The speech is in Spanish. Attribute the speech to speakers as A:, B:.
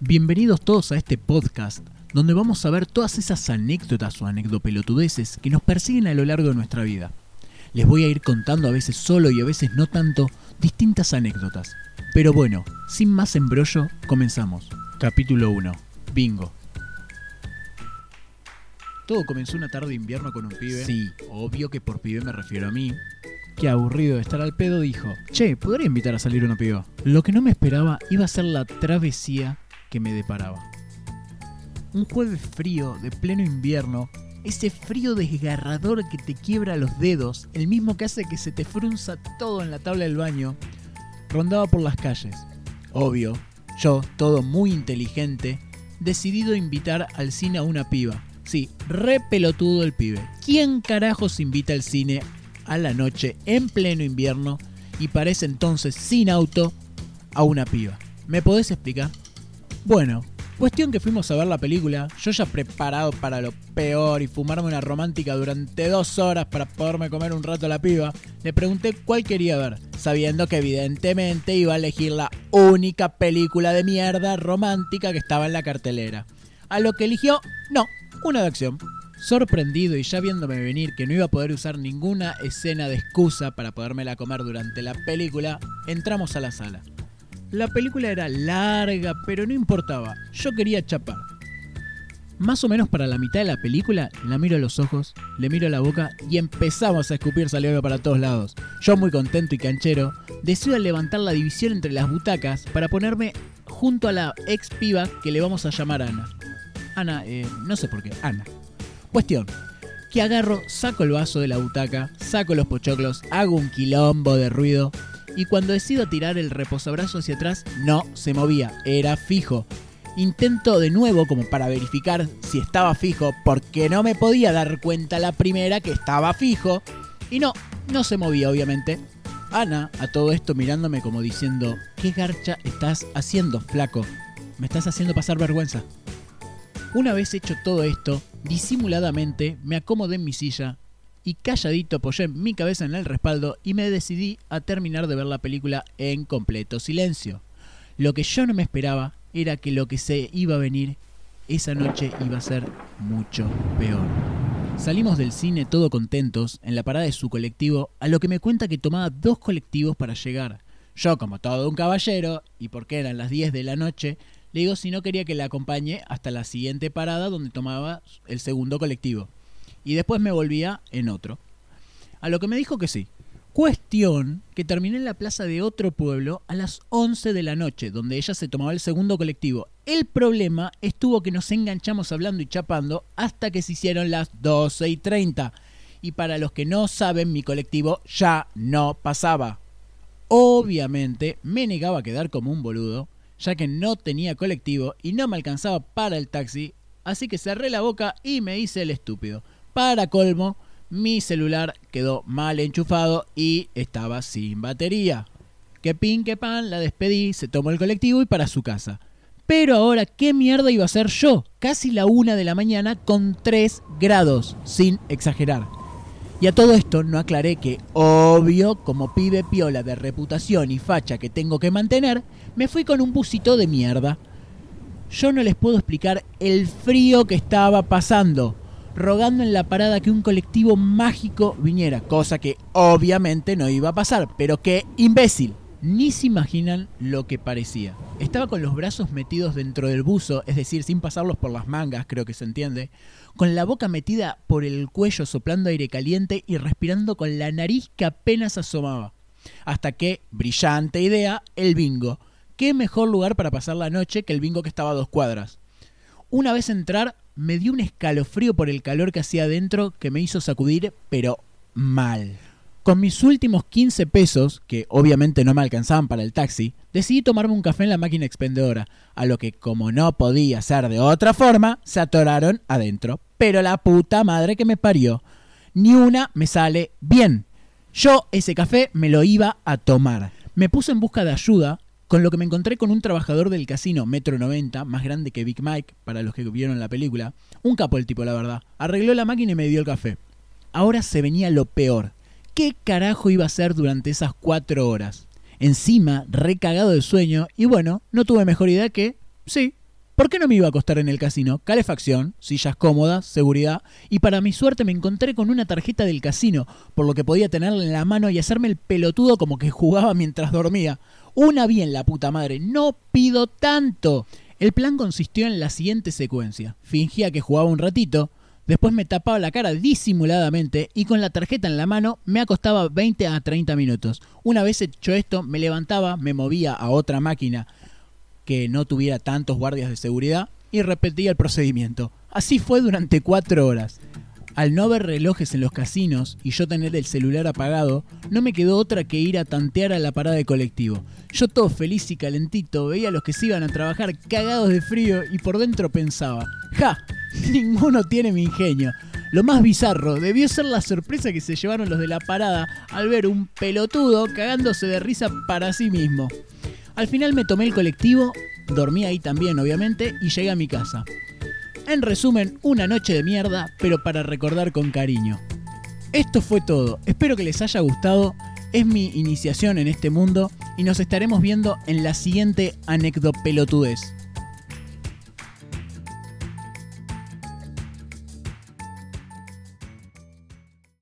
A: Bienvenidos todos a este podcast donde vamos a ver todas esas anécdotas o anecdopelotudeces que nos persiguen a lo largo de nuestra vida. Les voy a ir contando a veces solo y a veces no tanto distintas anécdotas. Pero bueno, sin más embrollo, comenzamos. Capítulo 1. Bingo. Todo comenzó una tarde de invierno con un pibe. Sí, obvio que por pibe me refiero a mí. Que aburrido de estar al pedo dijo, che, ¿podría invitar a salir una piba? Lo que no me esperaba iba a ser la travesía que me deparaba. Un jueves frío de pleno invierno, ese frío desgarrador que te quiebra los dedos, el mismo que hace que se te frunza todo en la tabla del baño, rondaba por las calles. Obvio, yo, todo muy inteligente, decidido invitar al cine a una piba. Sí, re pelotudo el pibe. ¿Quién carajos invita al cine a la noche en pleno invierno y parece entonces sin auto a una piba? ¿Me podés explicar? Bueno, cuestión que fuimos a ver la película, yo ya preparado para lo peor y fumarme una romántica durante dos horas para poderme comer un rato a la piba, le pregunté cuál quería ver, sabiendo que evidentemente iba a elegir la única película de mierda romántica que estaba en la cartelera. A lo que eligió, no, una de acción. Sorprendido y ya viéndome venir que no iba a poder usar ninguna escena de excusa para podérmela comer durante la película, entramos a la sala. La película era larga, pero no importaba. Yo quería chapar. Más o menos para la mitad de la película, la miro a los ojos, le miro a la boca y empezamos a escupir saliva para todos lados. Yo muy contento y canchero, decido levantar la división entre las butacas para ponerme junto a la ex piba que le vamos a llamar Ana. Ana, eh, no sé por qué, Ana. Cuestión, que agarro, saco el vaso de la butaca, saco los pochoclos, hago un quilombo de ruido, y cuando decido tirar el reposabrazo hacia atrás, no se movía, era fijo. Intento de nuevo como para verificar si estaba fijo, porque no me podía dar cuenta la primera que estaba fijo. Y no, no se movía obviamente. Ana, a todo esto mirándome como diciendo, ¿qué garcha estás haciendo, flaco? Me estás haciendo pasar vergüenza. Una vez hecho todo esto, disimuladamente me acomodé en mi silla, y calladito apoyé mi cabeza en el respaldo y me decidí a terminar de ver la película en completo silencio. Lo que yo no me esperaba era que lo que se iba a venir esa noche iba a ser mucho peor. Salimos del cine todo contentos en la parada de su colectivo, a lo que me cuenta que tomaba dos colectivos para llegar. Yo, como todo un caballero, y porque eran las 10 de la noche, le digo si no quería que la acompañe hasta la siguiente parada donde tomaba el segundo colectivo y después me volvía en otro. A lo que me dijo que sí. Cuestión que terminé en la plaza de otro pueblo a las 11 de la noche, donde ella se tomaba el segundo colectivo. El problema estuvo que nos enganchamos hablando y chapando hasta que se hicieron las 12 y 30. Y para los que no saben, mi colectivo ya no pasaba. Obviamente me negaba a quedar como un boludo, ya que no tenía colectivo y no me alcanzaba para el taxi, así que cerré la boca y me hice el estúpido. Para colmo, mi celular quedó mal enchufado y estaba sin batería. Que pin, que pan, la despedí, se tomó el colectivo y para su casa. Pero ahora, ¿qué mierda iba a hacer yo? Casi la una de la mañana con 3 grados, sin exagerar. Y a todo esto no aclaré que, obvio, como pibe piola de reputación y facha que tengo que mantener, me fui con un busito de mierda. Yo no les puedo explicar el frío que estaba pasando rogando en la parada que un colectivo mágico viniera, cosa que obviamente no iba a pasar, pero qué imbécil. Ni se imaginan lo que parecía. Estaba con los brazos metidos dentro del buzo, es decir, sin pasarlos por las mangas, creo que se entiende, con la boca metida por el cuello soplando aire caliente y respirando con la nariz que apenas asomaba. Hasta que, brillante idea, el bingo. ¿Qué mejor lugar para pasar la noche que el bingo que estaba a dos cuadras? Una vez entrar, me dio un escalofrío por el calor que hacía adentro que me hizo sacudir, pero mal. Con mis últimos 15 pesos, que obviamente no me alcanzaban para el taxi, decidí tomarme un café en la máquina expendedora, a lo que como no podía ser de otra forma, se atoraron adentro. Pero la puta madre que me parió, ni una me sale bien. Yo ese café me lo iba a tomar. Me puse en busca de ayuda con lo que me encontré con un trabajador del casino Metro 90, más grande que Big Mike, para los que vieron la película. Un capo el tipo, la verdad. Arregló la máquina y me dio el café. Ahora se venía lo peor. ¿Qué carajo iba a hacer durante esas cuatro horas? Encima, recagado de sueño, y bueno, no tuve mejor idea que, sí, ¿Por qué no me iba a acostar en el casino? Calefacción, sillas cómodas, seguridad, y para mi suerte me encontré con una tarjeta del casino, por lo que podía tenerla en la mano y hacerme el pelotudo como que jugaba mientras dormía. Una bien la puta madre, no pido tanto. El plan consistió en la siguiente secuencia. Fingía que jugaba un ratito, después me tapaba la cara disimuladamente y con la tarjeta en la mano me acostaba 20 a 30 minutos. Una vez hecho esto, me levantaba, me movía a otra máquina que no tuviera tantos guardias de seguridad y repetía el procedimiento. Así fue durante cuatro horas. Al no ver relojes en los casinos y yo tener el celular apagado, no me quedó otra que ir a tantear a la parada de colectivo. Yo todo feliz y calentito veía a los que se iban a trabajar cagados de frío y por dentro pensaba, ¡ja! Ninguno tiene mi ingenio. Lo más bizarro debió ser la sorpresa que se llevaron los de la parada al ver un pelotudo cagándose de risa para sí mismo. Al final me tomé el colectivo, dormí ahí también obviamente y llegué a mi casa. En resumen, una noche de mierda, pero para recordar con cariño. Esto fue todo, espero que les haya gustado, es mi iniciación en este mundo y nos estaremos viendo en la siguiente anécdota pelotudez.